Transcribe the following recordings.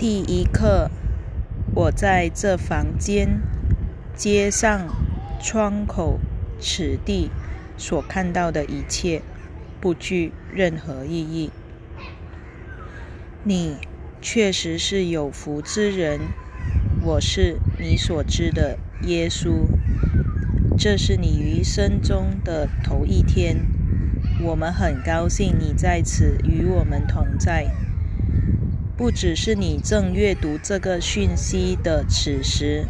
第一课，我在这房间、街上、窗口、此地所看到的一切，不具任何意义。你确实是有福之人，我是你所知的耶稣。这是你余生中的头一天，我们很高兴你在此与我们同在。不只是你正阅读这个讯息的此时，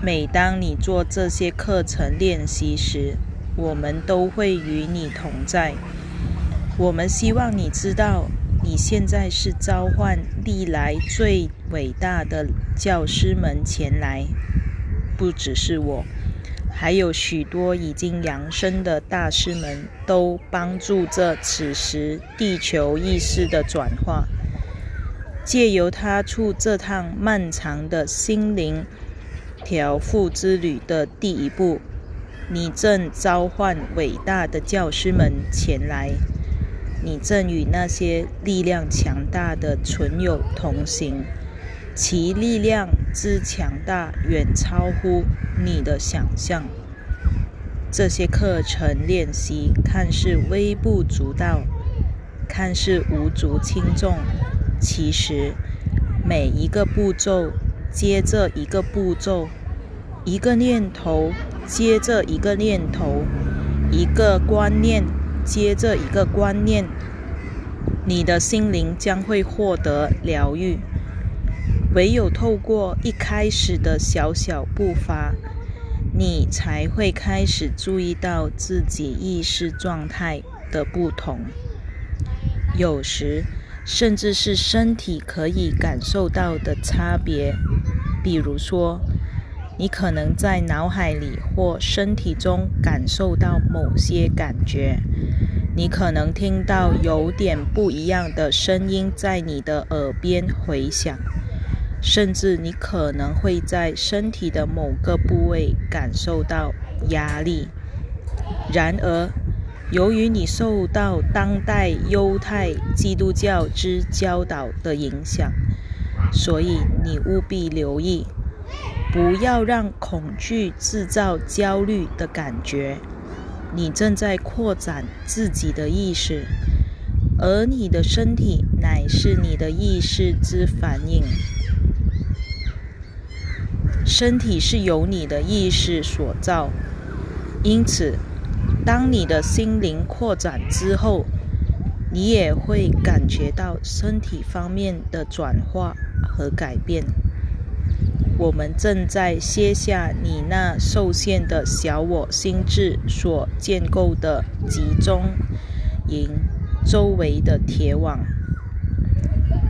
每当你做这些课程练习时，我们都会与你同在。我们希望你知道，你现在是召唤历来最伟大的教师们前来，不只是我，还有许多已经扬升的大师们，都帮助着此时地球意识的转化。借由他出这趟漫长的心灵调复之旅的第一步，你正召唤伟大的教师们前来。你正与那些力量强大的存有同行，其力量之强大远超乎你的想象。这些课程练习看似微不足道，看似无足轻重。其实，每一个步骤接着一个步骤，一个念头接着一个念头，一个观念接着一个观念，你的心灵将会获得疗愈。唯有透过一开始的小小步伐，你才会开始注意到自己意识状态的不同。有时。甚至是身体可以感受到的差别，比如说，你可能在脑海里或身体中感受到某些感觉，你可能听到有点不一样的声音在你的耳边回响，甚至你可能会在身体的某个部位感受到压力。然而，由于你受到当代犹太基督教之教导的影响，所以你务必留意，不要让恐惧制造焦虑的感觉。你正在扩展自己的意识，而你的身体乃是你的意识之反应。身体是由你的意识所造，因此。当你的心灵扩展之后，你也会感觉到身体方面的转化和改变。我们正在卸下你那受限的小我心智所建构的集中营周围的铁网。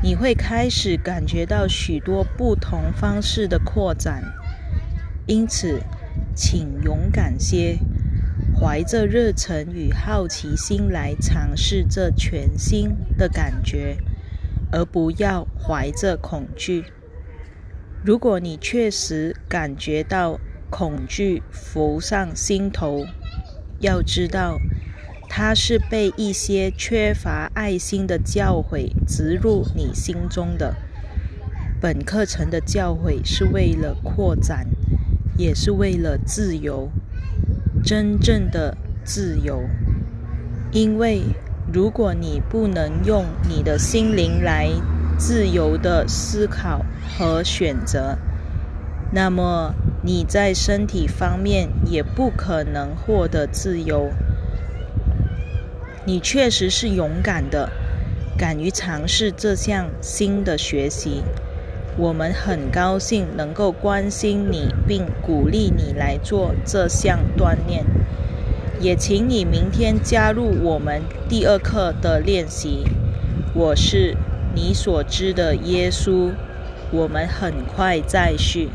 你会开始感觉到许多不同方式的扩展，因此，请勇敢些。怀着热忱与好奇心来尝试这全新的感觉，而不要怀着恐惧。如果你确实感觉到恐惧浮上心头，要知道，它是被一些缺乏爱心的教诲植入你心中的。本课程的教诲是为了扩展，也是为了自由。真正的自由，因为如果你不能用你的心灵来自由的思考和选择，那么你在身体方面也不可能获得自由。你确实是勇敢的，敢于尝试这项新的学习。我们很高兴能够关心你，并鼓励你来做这项锻炼。也请你明天加入我们第二课的练习。我是你所知的耶稣。我们很快再续。